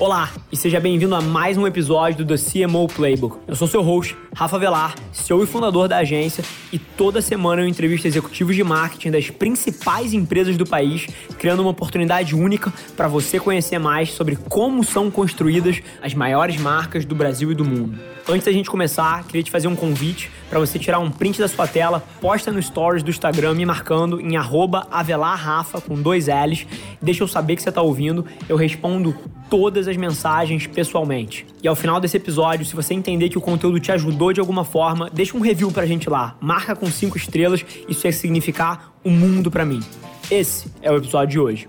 Olá e seja bem-vindo a mais um episódio do The CMO Playbook. Eu sou seu host, Rafa Velar, CEO e fundador da agência, e toda semana eu entrevisto executivos de marketing das principais empresas do país, criando uma oportunidade única para você conhecer mais sobre como são construídas as maiores marcas do Brasil e do mundo. Antes da gente começar, queria te fazer um convite para você tirar um print da sua tela, posta no stories do Instagram me marcando em avelarrafa com dois L's, deixa eu saber que você está ouvindo, eu respondo todas as mensagens pessoalmente. E ao final desse episódio, se você entender que o conteúdo te ajudou de alguma forma, deixa um review pra gente lá. Marca com cinco estrelas, isso ia significar um mundo para mim. Esse é o episódio de hoje.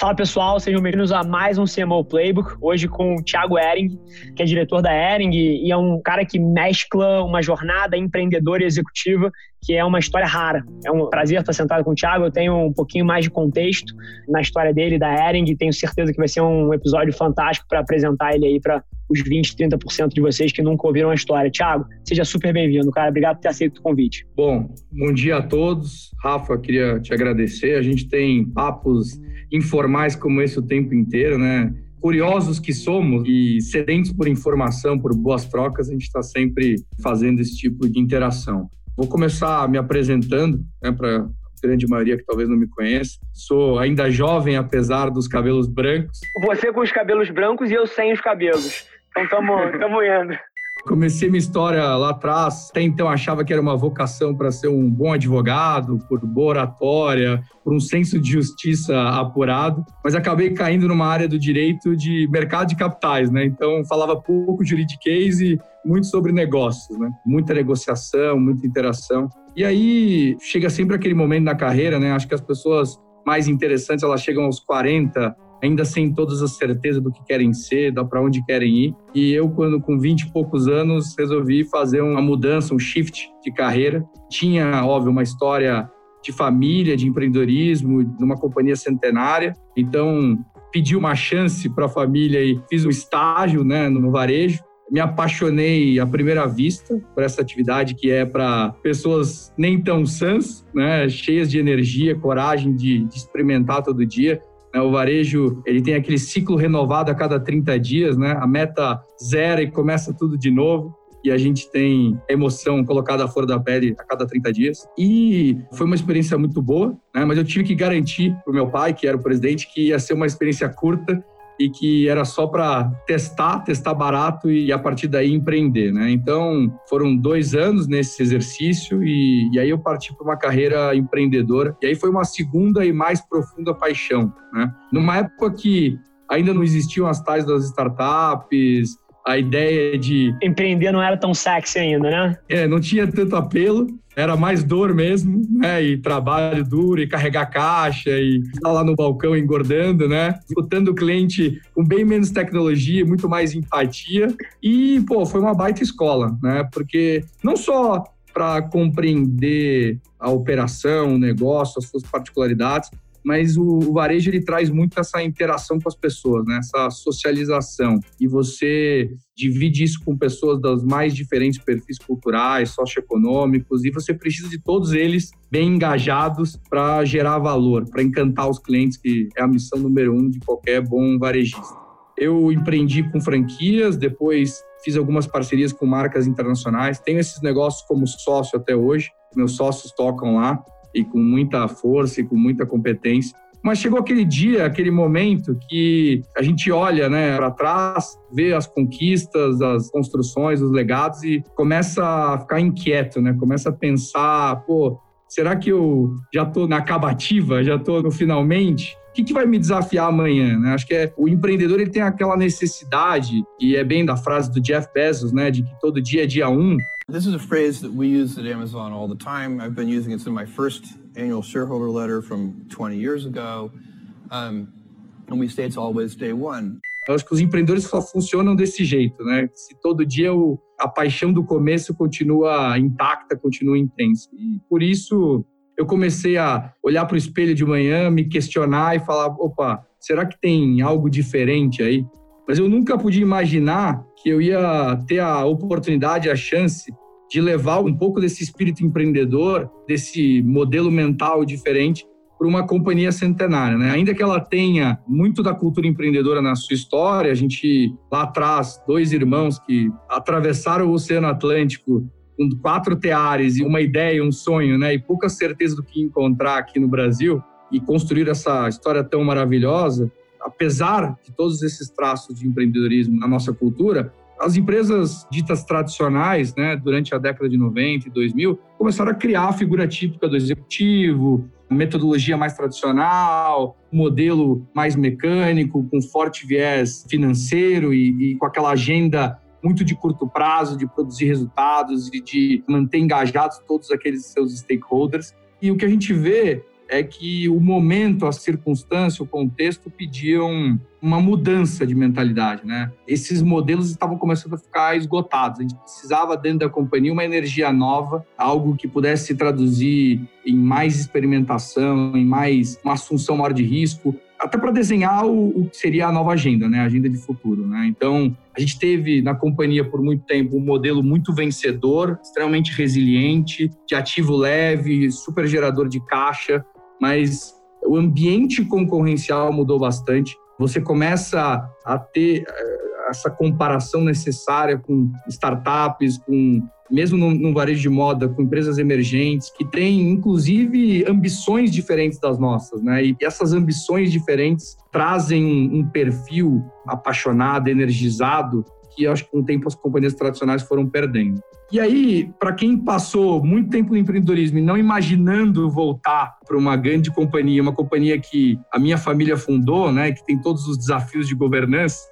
Fala pessoal, sejam bem-vindos a mais um CMO Playbook. Hoje com o Thiago Ering, que é diretor da Ering e é um cara que mescla uma jornada empreendedora e executiva que é uma história rara. É um prazer estar sentado com o Thiago. Eu tenho um pouquinho mais de contexto na história dele, da Ering, tenho certeza que vai ser um episódio fantástico para apresentar ele aí para os 20, 30% de vocês que nunca ouviram a história. Thiago, seja super bem-vindo, cara. Obrigado por ter aceito o convite. Bom, bom dia a todos. Rafa, queria te agradecer. A gente tem papos informais como esse o tempo inteiro, né? Curiosos que somos e sedentos por informação, por boas trocas, a gente está sempre fazendo esse tipo de interação. Vou começar me apresentando né, para a grande maioria que talvez não me conheça. Sou ainda jovem, apesar dos cabelos brancos. Você com os cabelos brancos e eu sem os cabelos. Então estamos indo. Comecei minha história lá atrás, até então achava que era uma vocação para ser um bom advogado, por boa oratória, por um senso de justiça apurado, mas acabei caindo numa área do direito de mercado de capitais, né? Então falava pouco de juridiquês e muito sobre negócios, né? Muita negociação, muita interação. E aí chega sempre aquele momento na carreira, né? Acho que as pessoas mais interessantes, elas chegam aos 40, ainda sem todas as certezas do que querem ser, da para onde querem ir. E eu, quando com 20 e poucos anos, resolvi fazer uma mudança, um shift de carreira. Tinha, óbvio, uma história de família, de empreendedorismo, numa companhia centenária. Então, pedi uma chance para a família e fiz um estágio né, no varejo. Me apaixonei à primeira vista por essa atividade que é para pessoas nem tão sãs, né, cheias de energia, coragem de, de experimentar todo dia. Né? O varejo ele tem aquele ciclo renovado a cada 30 dias, né? A meta zero e começa tudo de novo e a gente tem emoção colocada flor da pele a cada 30 dias. E foi uma experiência muito boa, né? mas eu tive que garantir para o meu pai, que era o presidente, que ia ser uma experiência curta e que era só para testar, testar barato e a partir daí empreender, né? Então foram dois anos nesse exercício e, e aí eu parti para uma carreira empreendedora e aí foi uma segunda e mais profunda paixão, né? Numa época que ainda não existiam as tais das startups, a ideia de empreender não era tão sexy ainda, né? É, não tinha tanto apelo era mais dor mesmo, né? E trabalho duro, e carregar caixa, e estar lá no balcão engordando, né? Escutando o cliente com bem menos tecnologia, muito mais empatia. E, pô, foi uma baita escola, né? Porque não só para compreender a operação, o negócio, as suas particularidades, mas o, o, varejo ele traz muito essa interação com as pessoas, né? essa socialização. E você divide isso com pessoas dos mais diferentes perfis culturais, socioeconômicos, e você precisa de todos eles bem engajados para gerar valor, para encantar os clientes, que é a missão número um de qualquer bom varejista. Eu empreendi com franquias, depois fiz algumas parcerias com marcas internacionais, tenho esses negócios como sócio até hoje, meus sócios tocam lá e com muita força e com muita competência. Mas chegou aquele dia, aquele momento que a gente olha né, para trás, vê as conquistas, as construções, os legados e começa a ficar inquieto, né? Começa a pensar, pô, será que eu já estou na acabativa, já estou no finalmente? O que, que, vai me desafiar amanhã? Né? Acho que é, o empreendedor ele tem aquela necessidade, e é bem da frase do Jeff Bezos, né, de que todo dia é dia um. This is a phrase that we use at Amazon all the time. I've been using it in my first annual shareholder letter from 20 years ago. Um, and we say it's always day one. Eu acho que os empreendedores só funcionam desse jeito, né? Se todo dia o, a paixão do começo continua intacta, continua intensa. E por isso eu comecei a olhar para o espelho de manhã, me questionar e falar: opa, será que tem algo diferente aí? Mas eu nunca podia imaginar que eu ia ter a oportunidade, a chance de levar um pouco desse espírito empreendedor, desse modelo mental diferente para uma companhia centenária, né? Ainda que ela tenha muito da cultura empreendedora na sua história, a gente lá atrás, dois irmãos que atravessaram o Oceano Atlântico com quatro teares e uma ideia, um sonho, né? E pouca certeza do que encontrar aqui no Brasil e construir essa história tão maravilhosa, apesar de todos esses traços de empreendedorismo na nossa cultura, as empresas ditas tradicionais, né, durante a década de 90 e 2000, começaram a criar a figura típica do executivo, metodologia mais tradicional, modelo mais mecânico, com forte viés financeiro e, e com aquela agenda muito de curto prazo, de produzir resultados e de manter engajados todos aqueles seus stakeholders. E o que a gente vê é que o momento, a circunstância, o contexto pediam uma mudança de mentalidade, né? Esses modelos estavam começando a ficar esgotados. A gente precisava dentro da companhia uma energia nova, algo que pudesse se traduzir em mais experimentação, em mais uma assunção maior de risco, até para desenhar o, o, que seria a nova agenda, né? A agenda de futuro, né? Então, a gente teve na companhia por muito tempo um modelo muito vencedor, extremamente resiliente, de ativo leve, super gerador de caixa, mas o ambiente concorrencial mudou bastante. Você começa a ter eh, essa comparação necessária com startups, com mesmo no, no, varejo de moda, com empresas emergentes, que têm, inclusive, ambições diferentes das nossas, né? E essas ambições diferentes trazem um, um perfil apaixonado, energizado, que acho que com o tempo as companhias tradicionais foram perdendo. E aí, para quem passou muito tempo no empreendedorismo e não imaginando voltar para uma grande companhia, uma companhia que a minha família fundou, né, que tem todos os desafios de governança,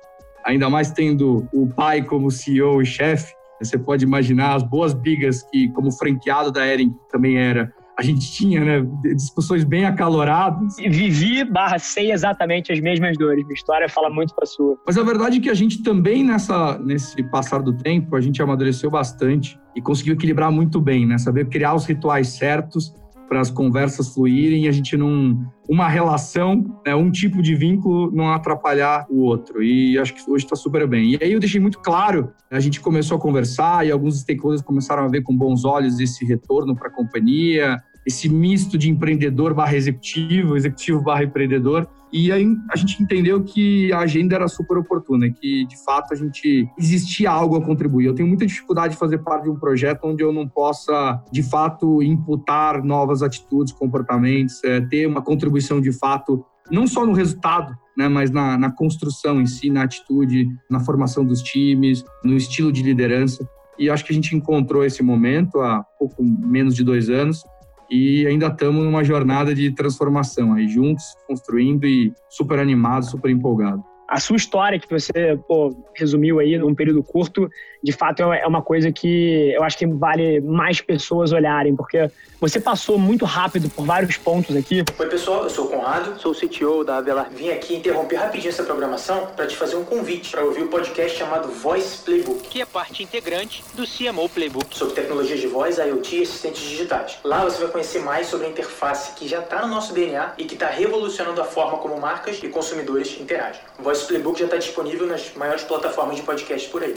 ainda mais tendo o pai como CEO e chefe, você pode imaginar as boas brigas que, como franqueado da Ering também era, a gente tinha, né, discussões bem acaloradas. Vivi barra sei exatamente as mesmas dores. Minha história fala muito para sua. Mas a verdade é que a gente também, nessa, nesse passar do tempo, a gente amadureceu bastante e conseguiu equilibrar muito bem, né? Saber criar os rituais certos para as conversas fluírem e a gente não uma relação, né, um tipo de vínculo não atrapalhar o outro. E acho que hoje está super bem. E aí eu deixei muito claro, a gente começou a conversar e alguns stakeholders começaram a ver com bons olhos esse retorno para a companhia, esse misto de empreendedor barra executivo, executivo barra empreendedor. E aí a gente entendeu que a agenda era super oportuna, que de fato a gente existia algo a contribuir. Eu tenho muita dificuldade de fazer parte de um projeto onde eu não possa de fato imputar novas atitudes, comportamentos, é, ter uma contribuição de fato não só no resultado, né, mas na, na construção em si, na atitude, na formação dos times, no estilo de liderança. E acho que a gente encontrou esse momento há pouco menos de dois anos e ainda estamos numa jornada de transformação aí juntos, construindo e super animados, super empolgados a sua história que você pô, resumiu aí num período curto, de fato é uma coisa que eu acho que vale mais pessoas olharem, porque você passou muito rápido por vários pontos aqui. Oi, pessoal, eu sou o Conrado, sou o CTO da Avelar. Vim aqui interromper rapidinho essa programação para te fazer um convite para ouvir o um podcast chamado Voice Playbook, que é parte integrante do CMO Playbook, sobre tecnologias de voz, IoT e assistentes digitais. Lá você vai conhecer mais sobre a interface que já está no nosso DNA e que está revolucionando a forma como marcas e consumidores interagem. Voice nosso playbook já está disponível nas maiores plataformas de podcast por aí.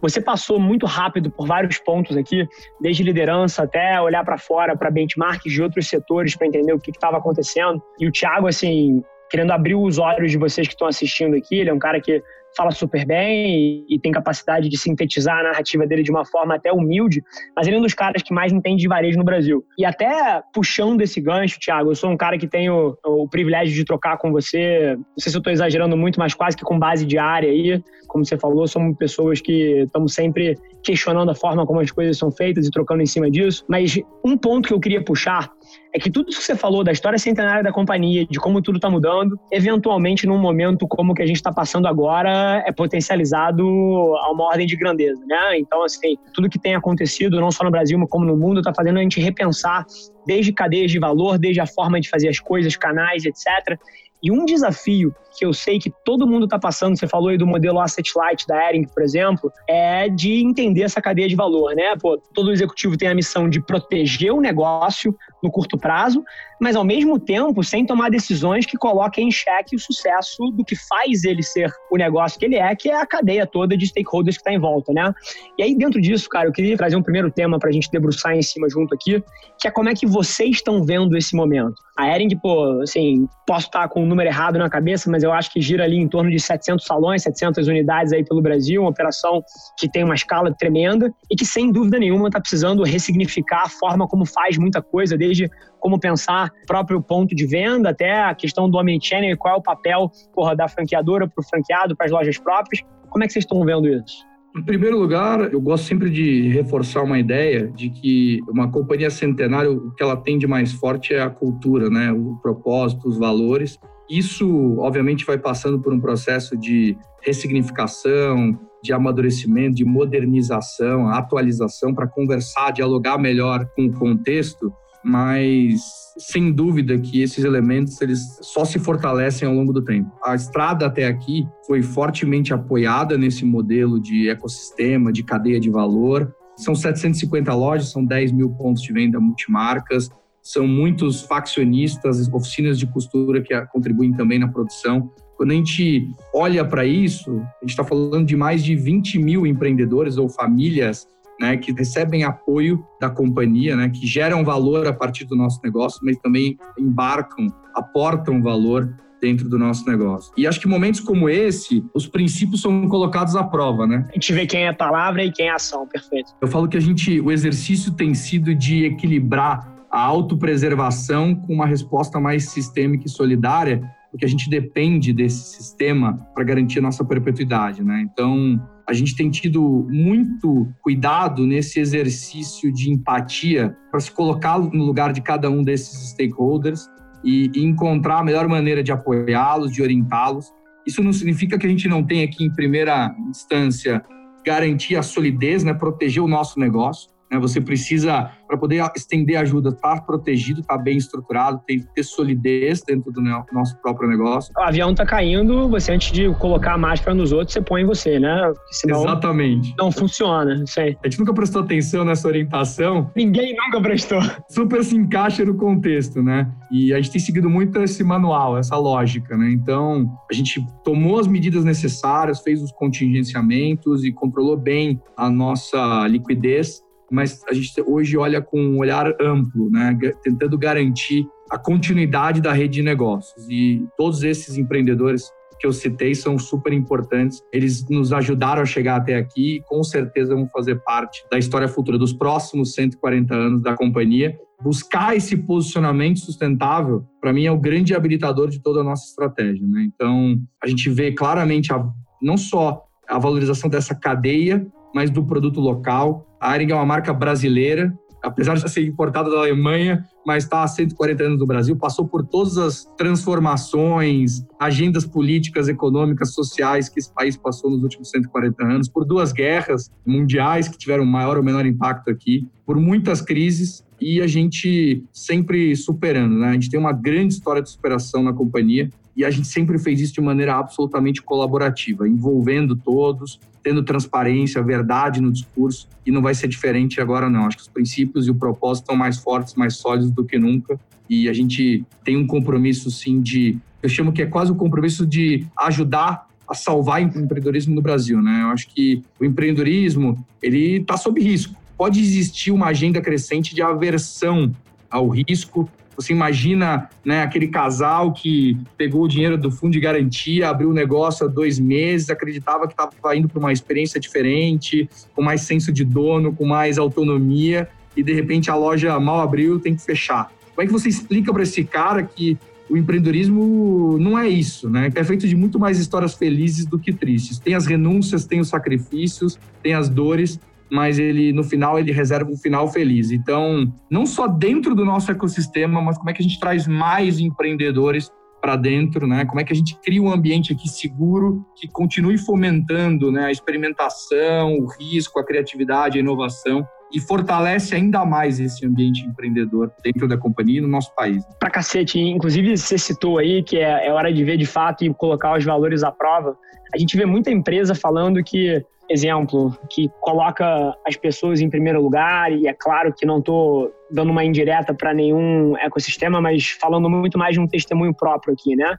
Você passou muito rápido por vários pontos aqui, desde liderança até olhar para fora, para benchmarks de outros setores, para entender o que estava acontecendo. E o Thiago, assim, querendo abrir os olhos de vocês que estão assistindo aqui, ele é um cara que fala super bem e, e, tem capacidade de sintetizar a narrativa dele de uma forma até humilde, mas ele é um dos caras que mais entende de varejo no Brasil. E até puxando esse gancho, Thiago, eu sou um cara que tenho o, o privilégio de trocar com você, não sei se eu estou exagerando muito, mas quase que com base diária aí, como você falou, somos pessoas que estamos sempre questionando a forma como as coisas são feitas e trocando em cima disso, mas um ponto que eu queria puxar é que tudo isso que você falou da história centenária da companhia, de como tudo está mudando, eventualmente num momento como o que a gente está passando agora é potencializado a uma ordem de grandeza, né? Então, assim, tudo que tem acontecido, não só no Brasil, como no mundo, está fazendo a gente repensar desde cadeias de valor, desde a forma de fazer as coisas, canais, etc. E um desafio que eu sei que todo mundo está passando, você falou aí do modelo Asset Light da Ering, por exemplo, é de entender essa cadeia de valor, né? Pô, todo executivo tem a missão de proteger o negócio no curto prazo, mas ao mesmo tempo sem tomar decisões que coloquem em xeque o sucesso do que faz ele ser o negócio que ele é, que é a cadeia toda de stakeholders que está em volta, né? E aí dentro disso, cara, eu queria trazer um primeiro tema para a gente debruçar em cima junto aqui, que é como é que vocês estão vendo esse momento? A Ering, pô, assim, posso estar com o um número errado na cabeça, mas eu acho que gira ali em torno de 700 salões, 700 unidades aí pelo Brasil, uma operação que tem uma escala tremenda e que, sem dúvida nenhuma, está precisando ressignificar a forma como faz muita coisa, desde como pensar próprio ponto de venda até a questão do omnichannel e qual é o papel porra, da franqueadora para o franqueado, para as lojas próprias. Como é que vocês estão vendo isso? Em primeiro lugar, eu gosto sempre de reforçar uma ideia de que uma companhia centenária, o que ela tem de mais forte é a cultura, né? o propósito, os valores. Isso, obviamente, vai passando por um processo de ressignificação, de amadurecimento, de modernização, atualização para conversar, dialogar melhor com o contexto mas sem dúvida que esses elementos eles só se fortalecem ao longo do tempo. A estrada até aqui foi fortemente apoiada nesse modelo de ecossistema, de cadeia de valor. São 750 lojas, são 10 mil pontos de venda multimarcas, são muitos faccionistas, oficinas de costura que contribuem também na produção. Quando a gente olha para isso, a gente está falando de mais de 20 mil empreendedores ou famílias né, que recebem apoio da companhia, né, que geram valor a partir do nosso negócio, mas também embarcam, aportam valor dentro do nosso negócio. E acho que momentos como esse, os princípios são colocados à prova, né? A gente vê quem é palavra e quem é ação, perfeito. Eu falo que a gente, o exercício tem sido de equilibrar a autopreservação com uma resposta mais sistêmica e solidária, porque a gente depende desse sistema para garantir a nossa perpetuidade, né? Então, a gente tem tido muito cuidado nesse exercício de empatia para se colocar no lugar de cada um desses stakeholders e, e encontrar a melhor maneira de apoiá-los, de orientá-los. Isso não significa que a gente não tenha aqui, em primeira instância, garantir a solidez, né, proteger o nosso negócio. Né? Você precisa, para poder estender ajuda, estar tá protegido, estar tá bem estruturado, tem que ter solidez dentro do nosso próprio negócio. O avião está caindo, você antes de colocar a máscara nos outros, você põe em você, né? Senão Exatamente. Não funciona, sei. A gente nunca prestou atenção nessa orientação. Ninguém nunca prestou. Super se encaixa no contexto, né? E a gente tem seguido muito esse manual, essa lógica, né? Então, a gente tomou as medidas necessárias, fez os contingenciamentos e controlou bem a nossa liquidez mas a gente hoje olha com um olhar amplo, né, tentando garantir a continuidade da rede de negócios. E todos esses empreendedores que eu citei são super importantes. Eles nos ajudaram a chegar até aqui e com certeza vão fazer parte da história futura dos próximos 140 anos da companhia. Buscar esse posicionamento sustentável, para mim, é o grande habilitador de toda a nossa estratégia. Né? Então, a gente vê claramente a, não só a valorização dessa cadeia, mas do produto local. A Aring é uma marca brasileira, apesar de ser importada da Alemanha, mas está há 140 anos no Brasil, passou por todas as transformações, agendas políticas, econômicas, sociais que esse país passou nos últimos 140 anos, por duas guerras mundiais que tiveram maior ou menor impacto aqui, por muitas crises e a gente sempre superando, né? A gente tem uma grande história de superação na companhia e a gente sempre fez isso de maneira absolutamente colaborativa, envolvendo todos, tendo transparência, verdade no discurso, e não vai ser diferente agora não. Acho que os princípios e o propósito estão mais fortes, mais sólidos do que nunca, e a gente tem um compromisso sim de, eu chamo que é quase o um compromisso de ajudar a salvar o empreendedorismo no Brasil, né? Eu acho que o empreendedorismo, ele está sob risco. Pode existir uma agenda crescente de aversão ao risco, você imagina né, aquele casal que pegou o dinheiro do fundo de garantia, abriu o um negócio há dois meses, acreditava que estava indo para uma experiência diferente, com mais senso de dono, com mais autonomia, e de repente a loja mal abriu, tem que fechar. Como é que você explica para esse cara que o empreendedorismo não é isso, né? É feito de muito mais histórias felizes do que tristes. Tem as renúncias, tem os sacrifícios, tem as dores, mas ele no final ele reserva um final feliz. Então, não só dentro do nosso ecossistema, mas como é que a gente traz mais empreendedores para dentro, né? Como é que a gente cria um ambiente aqui seguro que continue fomentando, né, a experimentação, o risco, a criatividade, a inovação e fortalece ainda mais esse ambiente empreendedor dentro da companhia e no nosso país. Pra cacete, inclusive você citou aí que é, é hora de ver de fato e colocar os valores à prova. A gente vê muita empresa falando que exemplo, que coloca as pessoas em primeiro lugar, e é claro que não estou dando uma indireta para nenhum ecossistema, mas falando muito mais de um testemunho próprio aqui, né?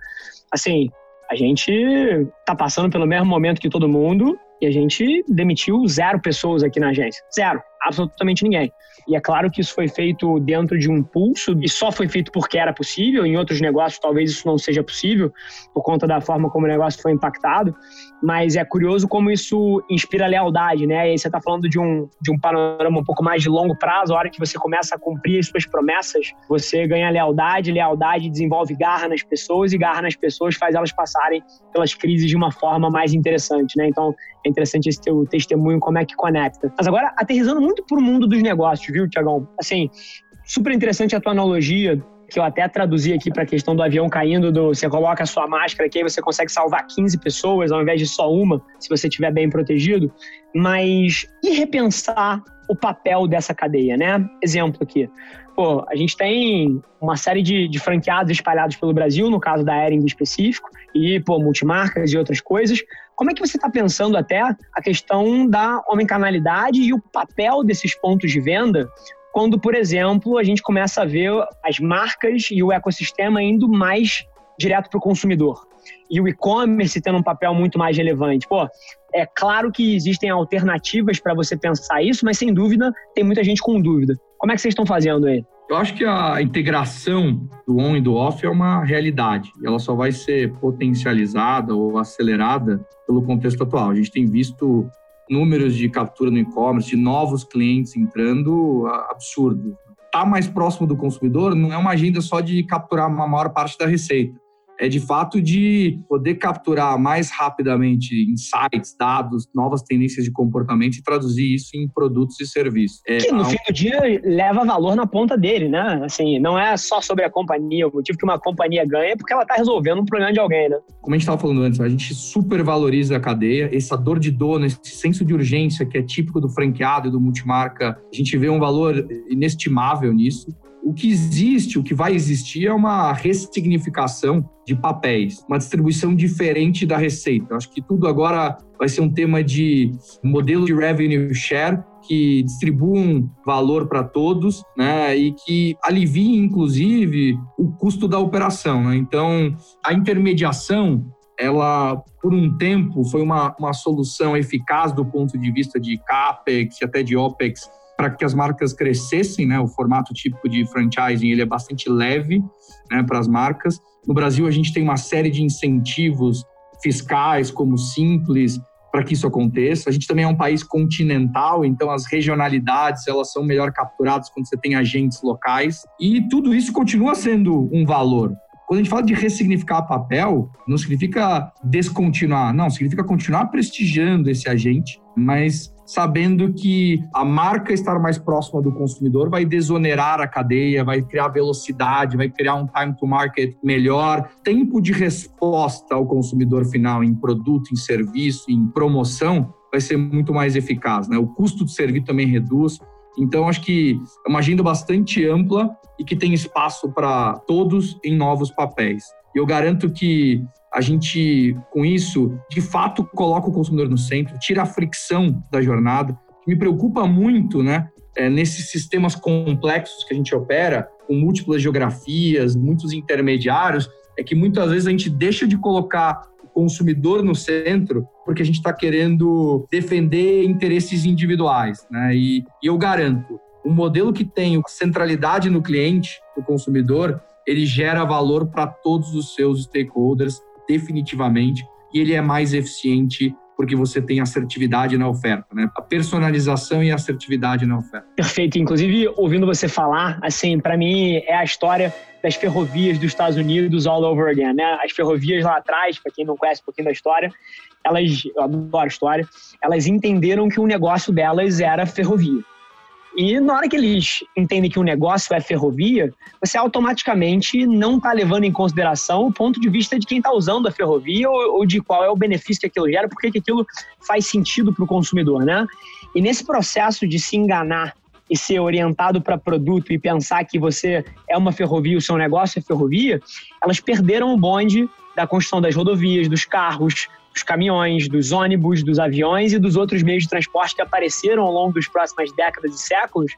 Assim, a gente está passando pelo mesmo momento que todo mundo e a gente demitiu zero pessoas aqui na agência. Zero. Absolutamente ninguém. E é claro que isso foi feito dentro de um pulso e só foi feito porque era possível. Em outros negócios, talvez isso não seja possível, por conta da forma como o negócio foi impactado. Mas é curioso como isso inspira lealdade, né? E aí você está falando de um, de um panorama um pouco mais de longo prazo. A hora que você começa a cumprir as suas promessas, você ganha lealdade. Lealdade desenvolve garra nas pessoas e garra nas pessoas faz elas passarem pelas crises de uma forma mais interessante, né? Então, é interessante esse teu testemunho, como é que conecta. Mas agora, aterrizando muito para o mundo dos negócios, viu, Tiagão? Assim, super interessante a tua analogia que eu até traduzi aqui para a questão do avião caindo, do, você coloca a sua máscara aqui, aí você consegue salvar 15 pessoas ao invés de só uma, se você estiver bem protegido. Mas e repensar o papel dessa cadeia, né? Exemplo aqui. Pô, a gente tem uma série de, de franqueados espalhados pelo Brasil, no caso da Ering em específico, e, pô, multimarcas e outras coisas. Como é que você está pensando até a questão da homem-canalidade e o papel desses pontos de venda quando, por exemplo, a gente começa a ver as marcas e o ecossistema indo mais direto para o consumidor? E o e-commerce tendo um papel muito mais relevante. Pô, é claro que existem alternativas para você pensar isso, mas sem dúvida tem muita gente com dúvida. Como é que vocês estão fazendo aí? Eu acho que a integração do on e do off é uma realidade. Ela só vai ser potencializada ou acelerada pelo contexto atual. A gente tem visto números de captura no e-commerce, de novos clientes entrando, absurdo. Estar tá mais próximo do consumidor não é uma agenda só de capturar uma maior parte da receita é de fato de poder capturar mais rapidamente insights, dados, novas tendências de comportamento e traduzir isso em produtos e serviços. É, que no um... fim do dia leva valor na ponta dele, né? Assim, não é só sobre a companhia. O motivo que uma companhia ganha é porque ela está resolvendo um problema de alguém, né? Como a gente estava falando antes, a gente supervaloriza a cadeia, essa dor de dono, esse senso de urgência que é típico do franqueado e do multimarca, a gente vê um valor inestimável nisso. O que existe, o que vai existir é uma ressignificação de papéis, uma distribuição diferente da receita. Acho que tudo agora vai ser um tema de modelo de revenue share que distribuam valor para todos, né, e que aliviem inclusive o custo da operação. Né? Então, a intermediação ela, por um tempo, foi uma, uma solução eficaz do ponto de vista de CAPEX e até de OPEX para que as marcas crescessem, né? O formato típico de franchising ele é bastante leve, né, para as marcas. No Brasil a gente tem uma série de incentivos fiscais como simples para que isso aconteça. A gente também é um país continental, então as regionalidades elas são melhor capturadas quando você tem agentes locais e tudo isso continua sendo um valor. Quando a gente fala de ressignificar papel, não significa descontinuar, não, significa continuar prestigiando esse agente, mas sabendo que a marca estar mais próxima do consumidor vai desonerar a cadeia, vai criar velocidade, vai criar um time to market melhor, tempo de resposta ao consumidor final em produto, em serviço, em promoção vai ser muito mais eficaz, né? O custo de servir também reduz. Então, acho que é uma agenda bastante ampla e que tem espaço para todos em novos papéis. Eu garanto que a gente, com isso, de fato, coloca o consumidor no centro, tira a fricção da jornada. Me preocupa muito, né? É, nesses sistemas complexos que a gente opera, com múltiplas geografias, muitos intermediários, é que muitas vezes a gente deixa de colocar o consumidor no centro porque a gente está querendo defender interesses individuais. Né? E, e eu garanto, um modelo que tem centralidade no cliente, no consumidor, ele gera valor para todos os seus stakeholders, definitivamente, e ele é mais eficiente porque você tem assertividade na oferta, né? A personalização e assertividade na oferta. Perfeito. Inclusive, ouvindo você falar, assim, para mim é a história das ferrovias dos Estados Unidos all over again, né? As ferrovias lá atrás, para quem não conhece um pouquinho da história, elas, eu adoro a história, elas entenderam que o negócio delas era ferrovia. E na hora que eles entendem que o negócio é ferrovia, você automaticamente não está levando em consideração o ponto de vista de quem está usando a ferrovia ou, ou, de qual é o benefício que aquilo gera, porque que aquilo faz sentido para o consumidor, né? E nesse processo de se enganar e ser orientado para produto e pensar que você é uma ferrovia, o seu negócio é ferrovia, elas perderam o bonde da construção das rodovias, dos carros, dos caminhões, dos ônibus, dos aviões e dos outros meios de transporte que apareceram ao longo das próximas décadas e séculos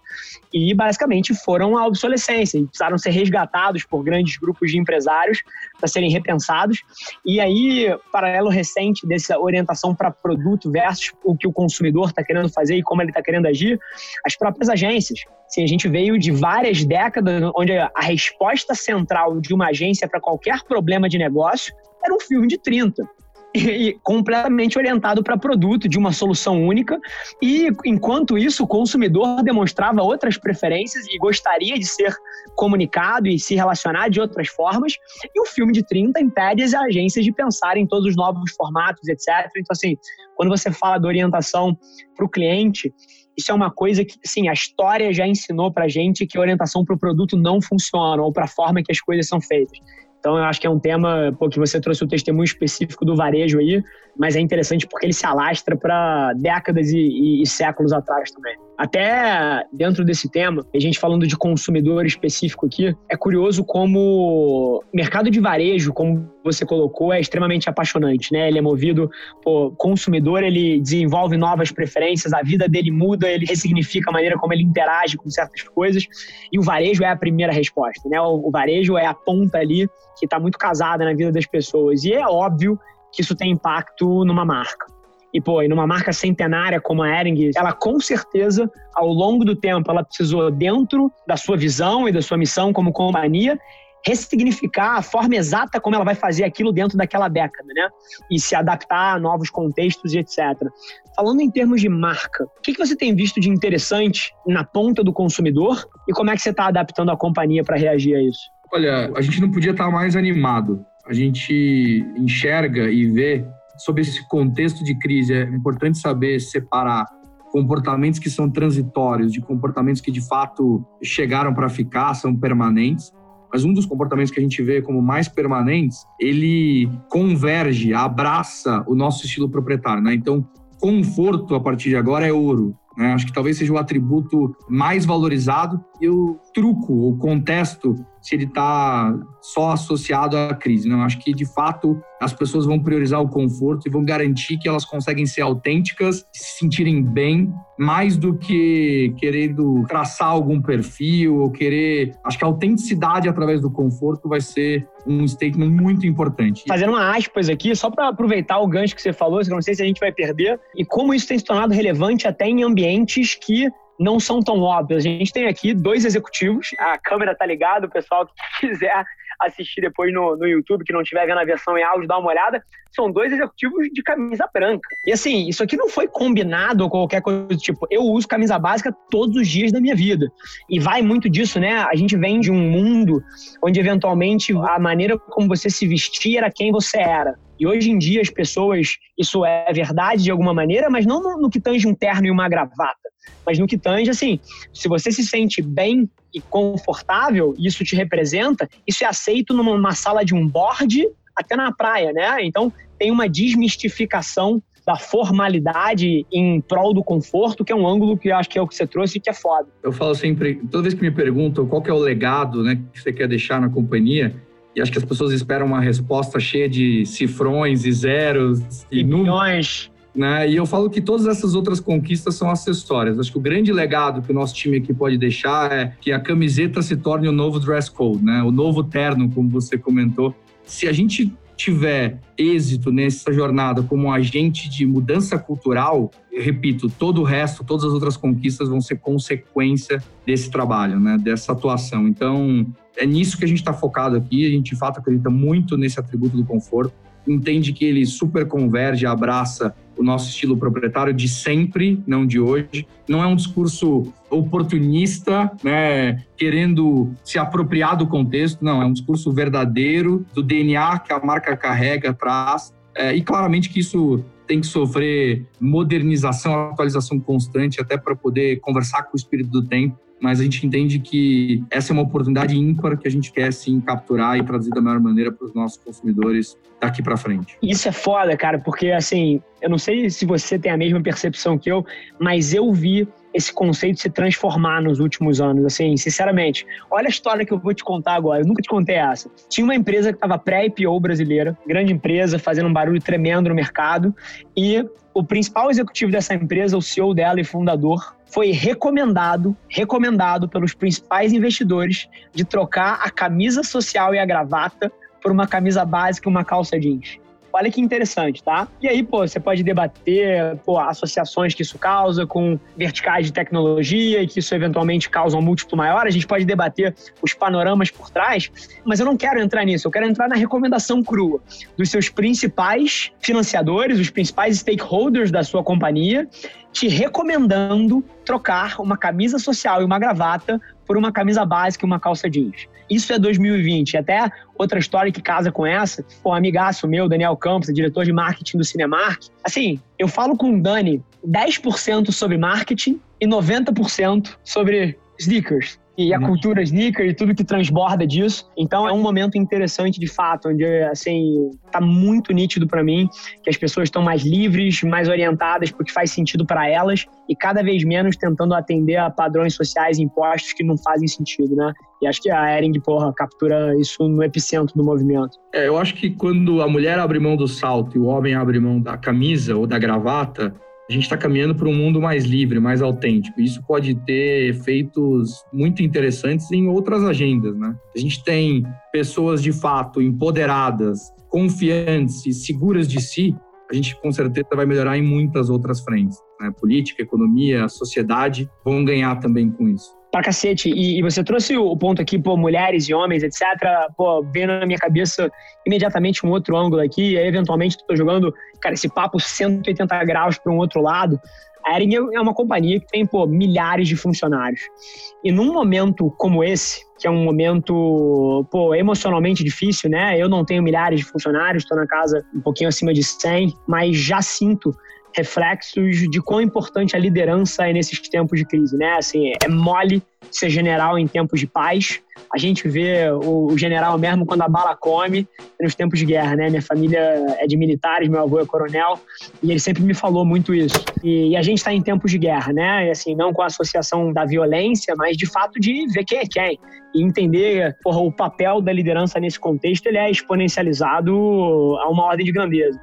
e basicamente foram à obsolescência e precisaram ser resgatados por grandes grupos de empresários para serem repensados. E aí, paralelo recente dessa orientação para produto versus o que o consumidor está querendo fazer e como ele está querendo agir, as próprias agências. Sim, a gente veio de várias décadas onde a resposta central de uma agência para qualquer problema de negócio era um filme de 30 e completamente orientado para produto, de uma solução única. E enquanto isso, o consumidor demonstrava outras preferências e gostaria de ser comunicado e se relacionar de outras formas. E o filme de 30 impede as agências de pensar em todos os novos formatos, etc. Então, assim, quando você fala da orientação para o cliente, isso é uma coisa que, sim, a história já ensinou para gente que orientação para o produto não funciona ou para a forma que as coisas são feitas. Então, eu acho que é um tema pô, que você trouxe o testemunho específico do varejo aí, mas é interessante porque ele se alastra para décadas e, e, e, séculos atrás também. Até dentro desse tema, a gente falando de consumidor específico aqui, é curioso como o mercado de varejo, como você colocou, é extremamente apaixonante, né? Ele é movido por consumidor, ele desenvolve novas preferências, a vida dele muda, ele ressignifica a maneira como ele interage com certas coisas, e o varejo é a primeira resposta, né? O, o varejo é a ponta ali que está muito casada na vida das pessoas. E é óbvio que isso tem impacto numa marca. E, pô, e numa marca centenária como a Ering, ela com certeza, ao longo do tempo, ela precisou, dentro da sua visão e da sua missão como companhia, ressignificar a forma exata como ela vai fazer aquilo dentro daquela década, né? E se adaptar a novos contextos e etc. Falando em termos de marca, o que, você tem visto de interessante na ponta do consumidor e como é que você está adaptando a companhia para reagir a isso? Olha, a gente não podia estar mais animado. A gente enxerga e vê sobre esse contexto de crise. É importante saber separar comportamentos que são transitórios de comportamentos que de fato chegaram para ficar, são permanentes. Mas um dos comportamentos que a gente vê como mais permanentes, ele converge, abraça o nosso estilo proprietário, né? Então, conforto a partir de agora é ouro. Né? Acho que talvez seja o atributo mais valorizado e o truco, o contexto se ele está só associado à crise. Não, acho que de fato as pessoas vão priorizar o conforto e vão garantir que elas conseguem ser autênticas, se sentirem bem, mais do que querendo traçar algum perfil ou querer. Acho que a autenticidade através do conforto vai ser um statement muito importante. Fazendo uma aspas aqui, só para aproveitar o gancho que você falou, que eu não sei se a gente vai perder, e como isso tem se tornado relevante até em ambientes que não são tão óbvios. A gente tem aqui dois executivos, a câmera tá ligada, o pessoal que quiser assistir depois no, no YouTube, que não estiver vendo a versão em áudio, dá uma olhada. São dois executivos de camisa branca. E assim, isso aqui não foi combinado ou qualquer coisa do tipo. Eu uso camisa básica todos os dias da minha vida. E vai muito disso, né? A gente vem de um mundo onde, eventualmente, a maneira como você se vestia era quem você era. E hoje em dia as pessoas, isso é verdade de alguma maneira, mas não no, no que tange um terno e uma gravata, mas no que tange, assim, se você se sente bem e confortável, isso te representa, isso é aceito numa sala de um board até na praia, né? Então tem uma desmistificação da formalidade em prol do conforto, que é um ângulo que acho que é o que você trouxe e que é foda. Eu falo sempre, toda vez que me perguntam qual é o legado né, que você quer deixar na companhia, e acho que as pessoas esperam uma resposta cheia de cifrões e zeros e, e números. Né? E eu falo que todas essas outras conquistas são acessórias. Acho que o grande legado que o nosso time aqui pode deixar é que a camiseta se torne o novo dress code, né? o novo terno, como você comentou. Se a gente tiver êxito nessa jornada como agente de mudança cultural, repito, todo o resto, todas as outras conquistas vão ser consequência desse trabalho, né? dessa atuação. Então, é nisso que a gente está focado aqui. A gente, de fato, acredita muito nesse atributo do conforto. Entende que ele super converge, abraça o nosso estilo proprietário de sempre, não de hoje. Não é um discurso oportunista, né, querendo se apropriar do contexto. Não, é um discurso verdadeiro do DNA que a marca carrega atrás. É, e claramente que isso tem que sofrer modernização, atualização constante, até para poder conversar com o espírito do tempo mas a gente entende que essa é uma oportunidade ímpar que a gente quer sim capturar e traduzir da melhor maneira para os nossos consumidores daqui para frente. Isso é foda, cara, porque assim, eu não sei se você tem a mesma percepção que eu, mas eu vi esse conceito se transformar nos últimos anos, assim, sinceramente. Olha a história que eu vou te contar agora, eu nunca te contei essa. Tinha uma empresa que estava pré-IPO brasileira, grande empresa, fazendo um barulho tremendo no mercado, e o principal executivo dessa empresa, o CEO dela e fundador, foi recomendado, recomendado pelos principais investidores de trocar a camisa social e a gravata por uma camisa básica e uma calça jeans. Olha que interessante, tá? E aí, pô, você pode debater pô, associações que isso causa com verticais de tecnologia e que isso eventualmente causa um múltiplo maior. A gente pode debater os panoramas por trás, mas eu não quero entrar nisso. Eu quero entrar na recomendação crua dos seus principais financiadores, os principais stakeholders da sua companhia, te recomendando trocar uma camisa social e uma gravata por uma camisa básica e uma calça jeans. Isso é 2020. Até outra história que casa com essa, o um amigaço meu, Daniel Campos, diretor de marketing do Cinemark. Assim, eu falo com o Dani 10% sobre marketing e 90% sobre sneakers e a uhum. cultura sneaker e tudo que transborda disso. Então é um momento interessante de fato, onde assim tá muito nítido para mim que as pessoas estão mais livres, mais orientadas porque faz sentido para elas e cada vez menos tentando atender a padrões sociais impostos que não fazem sentido, né? E acho que a Ering, porra, captura isso no epicentro do movimento. É, eu acho que quando a mulher abre mão do salto e o homem abre mão da camisa ou da gravata, a gente está caminhando para um mundo mais livre, mais autêntico. Isso pode ter efeitos muito interessantes em outras agendas, né? A gente tem pessoas de fato empoderadas, confiantes e seguras de si, a gente com certeza vai melhorar em muitas outras frentes. Né? Política, economia, sociedade vão ganhar também com isso pra cacete. E, e, você trouxe o ponto aqui, pô, mulheres e homens, etc. Pô, vendo na minha cabeça imediatamente um outro ângulo aqui. E aí, eventualmente, tô jogando, cara, esse papo 180 graus para um outro lado. A Ering é uma companhia que tem, pô, milhares de funcionários. E num momento como esse, que é um momento, pô, emocionalmente difícil, né? Eu não tenho milhares de funcionários, estou na casa um pouquinho acima de 100, mas já sinto reflexos de quão importante a liderança é nesses tempos de crise, né? Assim, é mole ser general em tempos de paz. A gente vê o, general mesmo quando a bala come nos tempos de guerra, né? Minha família é de militares, meu avô é coronel e ele sempre me falou muito isso. E, e a gente está em tempos de guerra, né? E, assim, não com a associação da violência, mas de fato de ver quem é quem e entender porra, o papel da liderança nesse contexto ele é exponencializado a uma ordem de grandeza.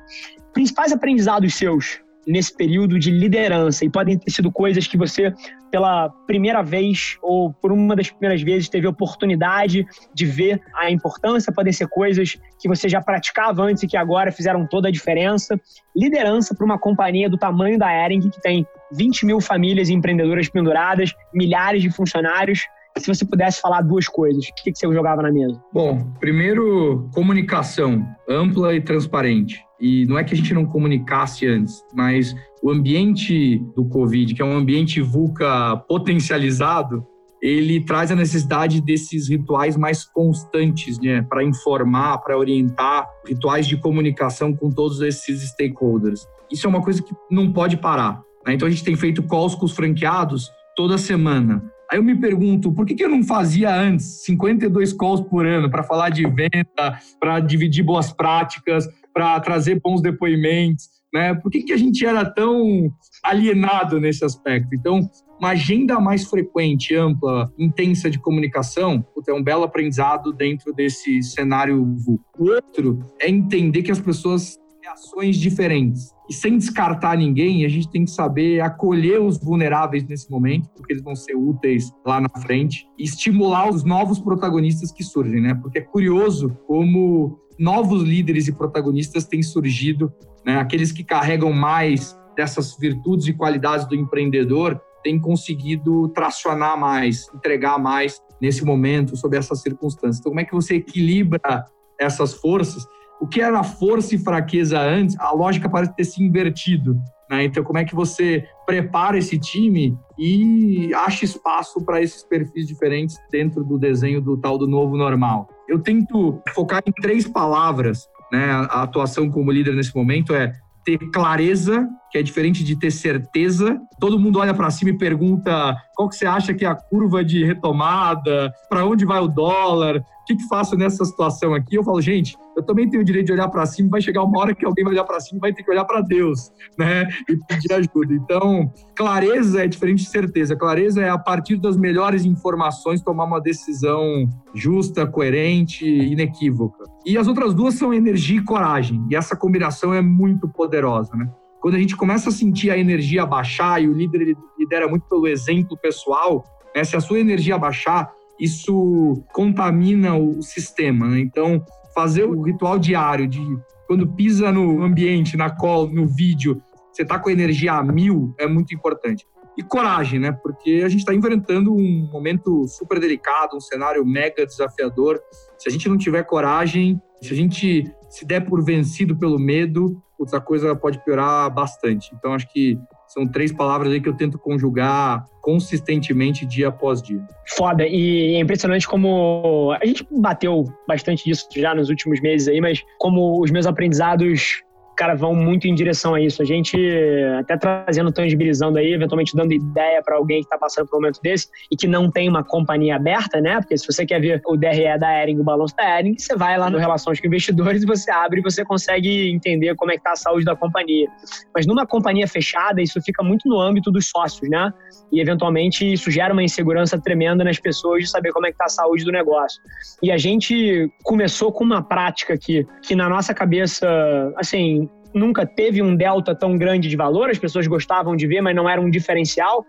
Principais aprendizados seus nesse período de liderança e podem ter sido coisas que você pela primeira vez ou por uma das primeiras vezes teve oportunidade de ver a importância, podem ser coisas que você já praticava antes e que agora fizeram toda a diferença. Liderança para uma companhia do tamanho da Ering, que tem 20 mil famílias empreendedoras penduradas, milhares de funcionários. Se você pudesse falar duas coisas, o que você jogava na mesa? Bom, primeiro, comunicação ampla e transparente. E não é que a gente não comunicasse antes, mas o ambiente do Covid, que é um ambiente VUCA potencializado, ele traz a necessidade desses rituais mais constantes, né, para informar, para orientar, rituais de comunicação com todos esses stakeholders. Isso é uma coisa que não pode parar. Né? Então a gente tem feito calls com os franqueados toda semana. Aí eu me pergunto, por que, que eu não fazia antes 52 calls por ano para falar de venda, para dividir boas práticas, para trazer bons depoimentos, né? Por que, que a gente era tão alienado nesse aspecto? Então, uma agenda mais frequente, ampla, intensa de comunicação, é um belo aprendizado dentro desse cenário. O outro é entender que as pessoas têm ações diferentes. E sem descartar ninguém, a gente tem que saber acolher os vulneráveis nesse momento, porque eles vão ser úteis lá na frente, e estimular os novos protagonistas que surgem, né? Porque é curioso como novos líderes e protagonistas têm surgido, né? aqueles que carregam mais dessas virtudes e qualidades do empreendedor têm conseguido tracionar mais, entregar mais nesse momento, sob essas circunstâncias. Então, como é que você equilibra essas forças? O que era força e fraqueza antes, a lógica parece ter se invertido. Né? Então, como é que você prepara esse time e acha espaço para esses perfis diferentes dentro do desenho do tal do novo normal? Eu tento focar em três palavras. Né? A atuação como líder nesse momento é ter clareza, que é diferente de ter certeza. Todo mundo olha para cima e pergunta qual que você acha que é a curva de retomada, para onde vai o dólar, O que, que faço nessa situação aqui? Eu falo, gente, eu também tenho o direito de olhar para cima, vai chegar uma hora que alguém vai olhar para cima e vai ter que olhar para Deus, né? E pedir ajuda. Então, clareza é diferente de certeza. Clareza é, a partir das melhores informações, tomar uma decisão justa, coerente, inequívoca. E as outras duas são energia e coragem. E essa combinação é muito poderosa, né? Quando a gente começa a sentir a energia baixar, e o líder lidera muito pelo exemplo pessoal, né? se a sua energia baixar, isso contamina o sistema. Né? Então, fazer o ritual diário de quando pisa no ambiente, na call, no vídeo, você está com energia a mil, é muito importante. E coragem, né? Porque a gente está enfrentando um momento super delicado, um cenário mega desafiador. Se a gente não tiver coragem, se a gente se der por vencido pelo medo, a coisa pode piorar bastante. Então, acho que são três palavras aí que eu tento conjugar consistentemente dia após dia. Foda, e é impressionante como a gente bateu bastante disso já nos últimos meses aí, mas como os meus aprendizados cara, vão muito em direção a isso. A gente, até trazendo, tangibilizando aí, eventualmente dando ideia para alguém que está passando por um momento desse e que não tem uma companhia aberta, né? Porque se você quer ver o DRE da Ering, o balanço da Ering, você vai lá no Relações com Investidores e você abre e você consegue entender como é que está a saúde da companhia. Mas numa companhia fechada, isso fica muito no âmbito dos sócios, né? E eventualmente isso gera uma insegurança tremenda nas pessoas de saber como é que está a saúde do negócio. E a gente começou com uma prática aqui que na nossa cabeça, assim, nunca teve um delta tão grande de valor, as pessoas gostavam de ver, mas não era um diferencial.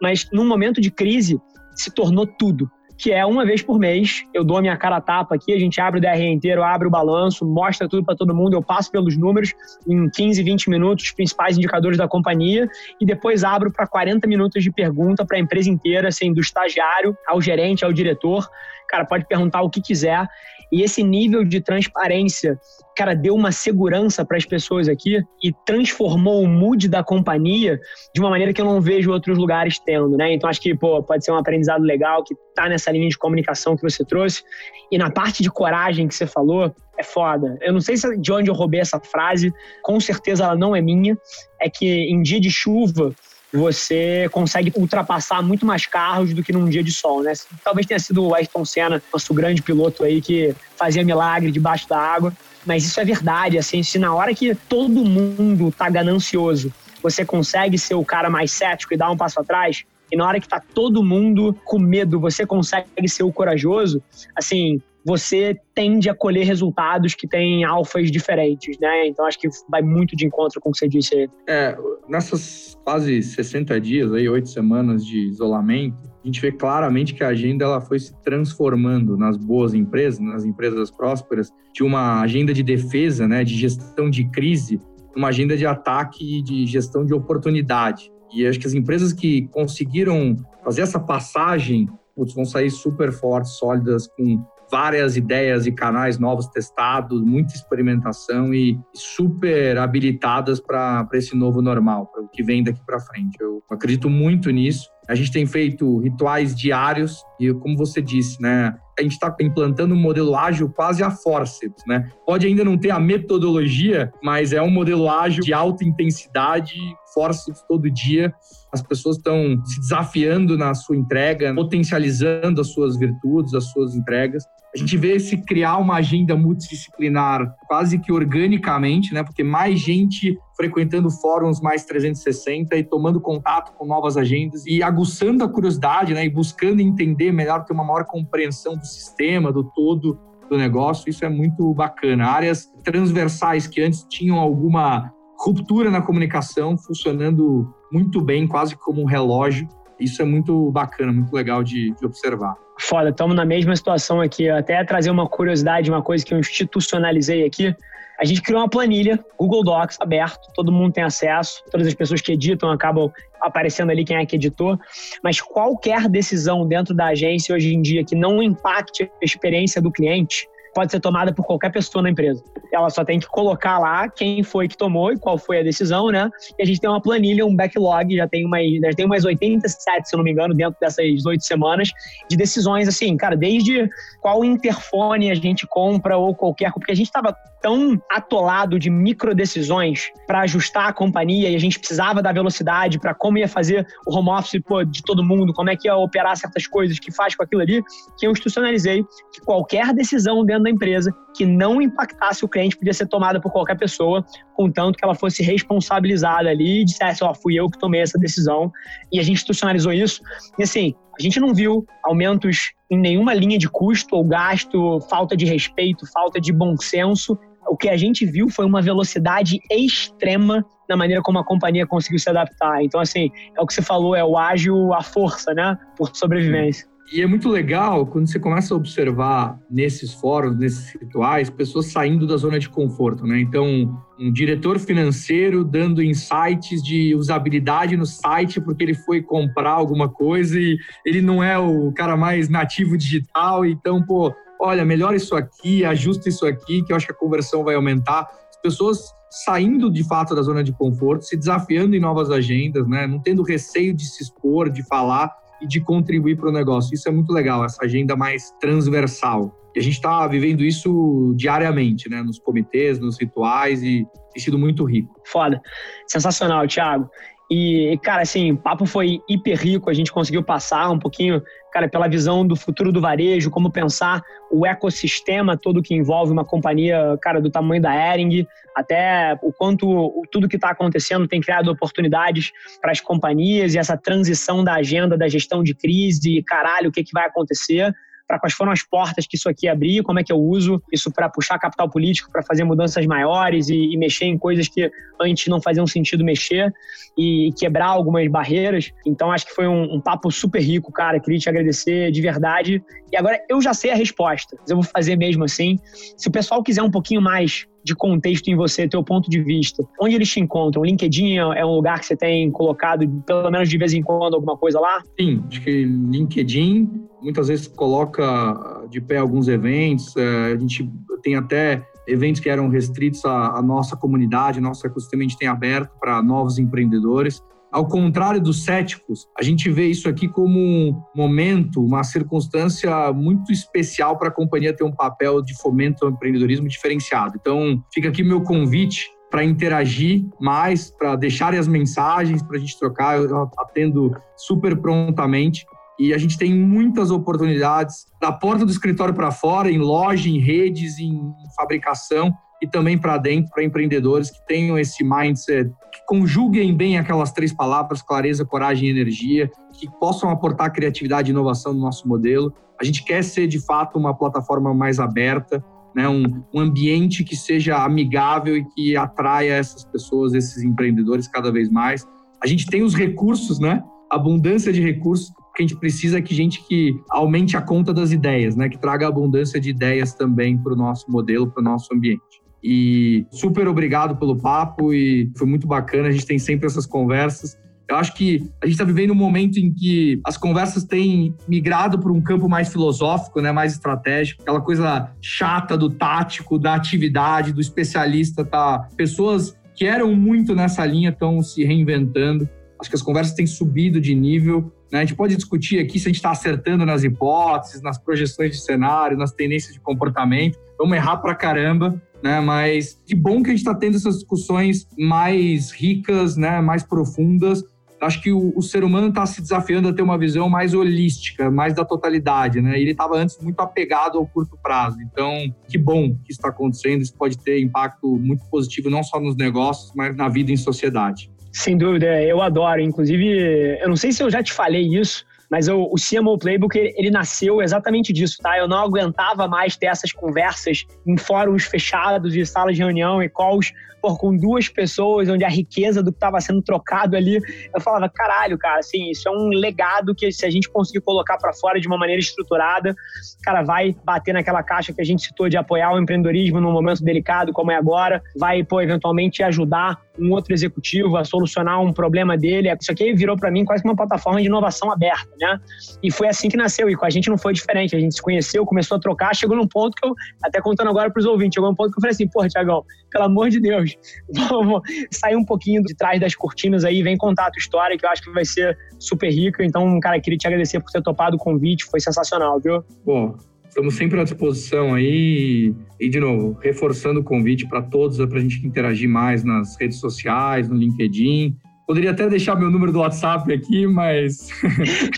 Mas num momento de crise, se tornou tudo. Que é uma vez por mês, eu dou a minha cara a tapa aqui, a gente abre o DRE inteiro, abre o balanço, mostra tudo para todo mundo, eu passo pelos números em 15, 20 minutos, os principais indicadores da companhia, e depois abro para 40 minutos de pergunta para a empresa inteira, assim, do estagiário ao gerente, ao diretor. Cara, pode perguntar o que quiser. E esse nível de transparência, cara, deu uma segurança para as pessoas aqui e transformou o mood da companhia de uma maneira que eu não vejo outros lugares tendo, né? Então acho que, pô, pode ser um aprendizado legal que tá nessa linha de comunicação que você trouxe. E na parte de coragem que você falou, é foda. Eu não sei se de onde eu roubei essa frase, com certeza ela não é minha. É que em dia de chuva, você consegue ultrapassar muito mais carros do que num dia de sol, né? Talvez tenha sido o Ayrton Senna, nosso grande piloto aí, que fazia milagre debaixo da água. Mas isso é verdade, assim, se na hora que todo mundo tá ganancioso, você consegue ser o cara mais cético e dar um passo atrás, e na hora que tá todo mundo com medo, você consegue ser o corajoso, assim, você tende a colher resultados que têm alfas diferentes, né? Então acho que vai muito de encontro com o que você disse aí. É, nessas quase 60 dias aí, oito semanas de isolamento, a gente vê claramente que a agenda ela foi se transformando nas boas empresas, nas empresas prósperas, de uma agenda de defesa, né, de gestão de crise, uma agenda de ataque e de gestão de oportunidade. E acho que as empresas que conseguiram fazer essa passagem putz, vão sair super fortes, sólidas, com várias ideias e canais novos testados, muita experimentação e super habilitadas para esse novo normal, para o que vem daqui para frente. Eu acredito muito nisso. A gente tem feito rituais diários e, como você disse, né, a gente está implantando um modelo ágil quase a forceps, né? Pode ainda não ter a metodologia, mas é um modelo ágil de alta intensidade, forceps todo dia. As pessoas estão se desafiando na sua entrega, potencializando as suas virtudes, as suas entregas. A gente vê se criar uma agenda multidisciplinar quase que organicamente, né? Porque mais gente frequentando fóruns mais 360 e tomando contato com novas agendas e aguçando a curiosidade, né? E buscando entender melhor, ter uma maior compreensão do sistema, do todo do negócio. Isso é muito bacana. Áreas transversais que antes tinham alguma ruptura na comunicação funcionando muito bem, quase como um relógio. Isso é muito bacana, muito legal de, de observar. Foda, estamos na mesma situação aqui. Até trazer uma curiosidade, uma coisa que eu institucionalizei aqui. A gente criou uma planilha, Google Docs, aberto, todo mundo tem acesso, todas as pessoas que editam acabam aparecendo ali quem é que editou, mas qualquer decisão dentro da agência hoje em dia que não impacte a experiência do cliente, pode ser tomada por qualquer pessoa na empresa. Ela só tem que colocar lá quem foi que tomou e qual foi a decisão, né? E a gente tem uma planilha, um backlog, já tem umas, já tem umas 87, se eu não me engano, dentro dessas oito semanas, de decisões, assim, cara, desde qual interfone a gente compra ou qualquer, porque a gente estava tão atolado de micro decisões para ajustar a companhia e a gente precisava da velocidade para como ia fazer o home office pô, de todo mundo, como é que ia operar certas coisas que faz com aquilo ali, que eu institucionalizei que qualquer decisão dentro da empresa que não impactasse o cliente podia ser tomada por qualquer pessoa, contanto que ela fosse responsabilizada ali e dissesse, ó, oh, fui eu que tomei essa decisão e a gente institucionalizou isso. E assim, a gente não viu aumentos em nenhuma linha de custo ou gasto, falta de respeito, falta de bom senso o que a gente viu foi uma velocidade extrema na maneira como a companhia conseguiu se adaptar. Então, assim, é o que você falou, é o ágil à força, né? Por sobrevivência. E é muito legal quando você começa a observar nesses fóruns, nesses rituais, pessoas saindo da zona de conforto, né? Então, um diretor financeiro dando insights de usabilidade no site porque ele foi comprar alguma coisa e ele não é o cara mais nativo digital, então, pô, olha, melhora isso aqui, ajusta isso aqui, que eu acho que a conversão vai aumentar. As pessoas saindo de fato da zona de conforto, se desafiando em novas agendas, né? não tendo receio de se expor, de falar e de contribuir para o negócio. Isso é muito legal, essa agenda mais transversal. E a gente está vivendo isso diariamente, né? Nos comitês, nos rituais e tem sido muito rico. Foda. Sensacional, Thiago. E, cara, assim, o papo foi hiper rico, a gente conseguiu passar um pouquinho, cara, pela visão do futuro do varejo, como pensar o ecossistema todo que envolve uma companhia, cara, do tamanho da Ering, até o quanto tudo que está acontecendo tem criado oportunidades para as companhias e essa transição da agenda da gestão de crise, caralho, o que, que vai acontecer para quais foram as portas que isso aqui abriu, como é que eu uso isso para puxar capital político, para fazer mudanças maiores e, e, mexer em coisas que antes não faziam sentido mexer e, quebrar algumas barreiras. Então, acho que foi um, um, papo super rico, cara. Queria te agradecer de verdade. E agora eu já sei a resposta, mas eu vou fazer mesmo assim. Se o pessoal quiser um pouquinho mais de contexto em você, teu ponto de vista. Onde eles te encontram? O LinkedIn é um lugar que você tem colocado, pelo menos de vez em quando, alguma coisa lá? Sim, acho que LinkedIn muitas vezes coloca de pé alguns eventos. É, a gente tem até eventos que eram restritos à, à nossa comunidade, nosso ecossistema a gente tem aberto para novos empreendedores. Ao contrário dos céticos, a gente vê isso aqui como um momento, uma circunstância muito especial para a companhia ter um papel de fomento ao empreendedorismo diferenciado. Então, fica aqui meu convite para interagir mais, para deixarem as mensagens, para a gente trocar. Eu atendo super prontamente e a gente tem muitas oportunidades da porta do escritório para fora, em loja, em redes, em fabricação e também para dentro, para empreendedores que tenham esse mindset, que conjuguem bem aquelas três palavras, clareza, coragem e energia, que possam aportar criatividade e inovação no nosso modelo. A gente quer ser, de fato, uma plataforma mais aberta, né, um, um ambiente que seja amigável e que atraia essas pessoas, esses empreendedores cada vez mais. A gente tem os recursos, né? Abundância de recursos que a gente precisa é que gente que aumente a conta das ideias, né? Que traga abundância de ideias também para o nosso modelo, para o nosso ambiente. E super obrigado pelo papo e foi muito bacana. A gente tem sempre essas conversas. Eu acho que a gente está vivendo um momento em que as conversas têm migrado para um campo mais filosófico, né, mais estratégico, aquela coisa chata do tático, da atividade, do especialista, tá? Pessoas que eram muito nessa linha estão se reinventando. Acho que as conversas têm subido de nível né? A gente pode discutir aqui se a gente está acertando nas hipóteses, nas projeções de cenário, nas tendências de comportamento. Vamos errar pra caramba, né? Mas que bom que a gente está tendo essas discussões mais ricas, né? Mais profundas. Acho que o, o ser humano está se desafiando a ter uma visão mais holística, mais da totalidade, né? Ele estava antes muito apegado ao curto prazo. Então, que bom que isso está acontecendo. Isso pode ter impacto muito positivo não só nos negócios, mas na vida em sociedade. Sem dúvida, eu adoro. Inclusive, eu não sei se eu já te falei isso, mas eu, o CMO Playbook, ele, ele, nasceu exatamente disso, tá? Eu não aguentava mais ter essas conversas em fóruns fechados e salas de reunião e calls por, com duas pessoas, onde a riqueza do que estava sendo trocado ali, eu falava, caralho, cara, assim, isso é um legado que se a gente conseguir colocar para fora de uma maneira estruturada, cara, vai bater naquela caixa que a gente citou de apoiar o empreendedorismo num momento delicado como é agora, vai, pô, eventualmente ajudar um outro executivo a solucionar um problema dele. Isso aqui virou para mim quase uma plataforma de inovação aberta, né? E foi assim que nasceu. E com a gente não foi diferente. A gente se conheceu, começou a trocar, chegou num ponto que eu, até contando agora para os ouvintes, chegou num ponto que eu falei assim: pô, Tiagão, pelo amor de Deus, vamos sair um pouquinho de trás das cortinas aí, vem contar a tua história, que eu acho que vai ser super rica. Então, cara, queria te agradecer por ter topado o convite, foi sensacional, viu? Bom, Estamos sempre à disposição aí e, de novo, reforçando o convite para todos, para a gente interagir mais nas redes sociais, no LinkedIn. Poderia até deixar meu número do WhatsApp aqui, mas.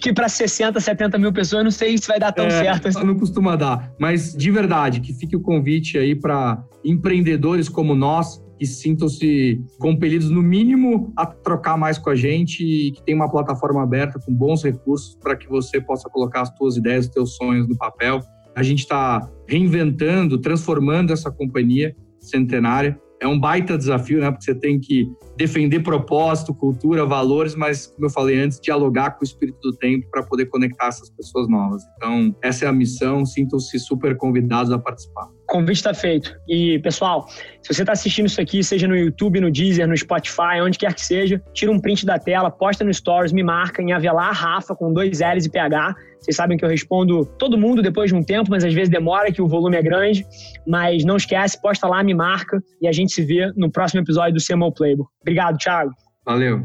que para 60, 70 mil pessoas, não sei se vai dar tão é, certo. Assim. Não costuma dar. Mas, de verdade, que fique o convite aí para empreendedores como nós, que sintam-se compelidos, no mínimo, a trocar mais com a gente e que tem uma plataforma aberta com bons recursos para que você possa colocar as suas ideias, os seus sonhos no papel a gente está reinventando, transformando essa companhia centenária. É um baita desafio, né? Porque você tem que defender propósito, cultura, valores, mas, como eu falei antes, dialogar com o espírito do tempo para poder conectar essas pessoas novas. Então, essa é a missão. Sintam-se super convidados a participar convite está feito. E, pessoal, se você está assistindo isso aqui, seja no YouTube, no Deezer, no Spotify, onde quer que seja, tira um print da tela, posta no Stories, me marca em Avelar Rafa com dois L's e PH. Vocês sabem que eu respondo todo mundo depois de um tempo, mas às vezes demora, que o volume é grande. Mas não esquece, posta lá, me marca e a gente se vê no próximo episódio do CMO Playbook. Obrigado, Thiago. Valeu.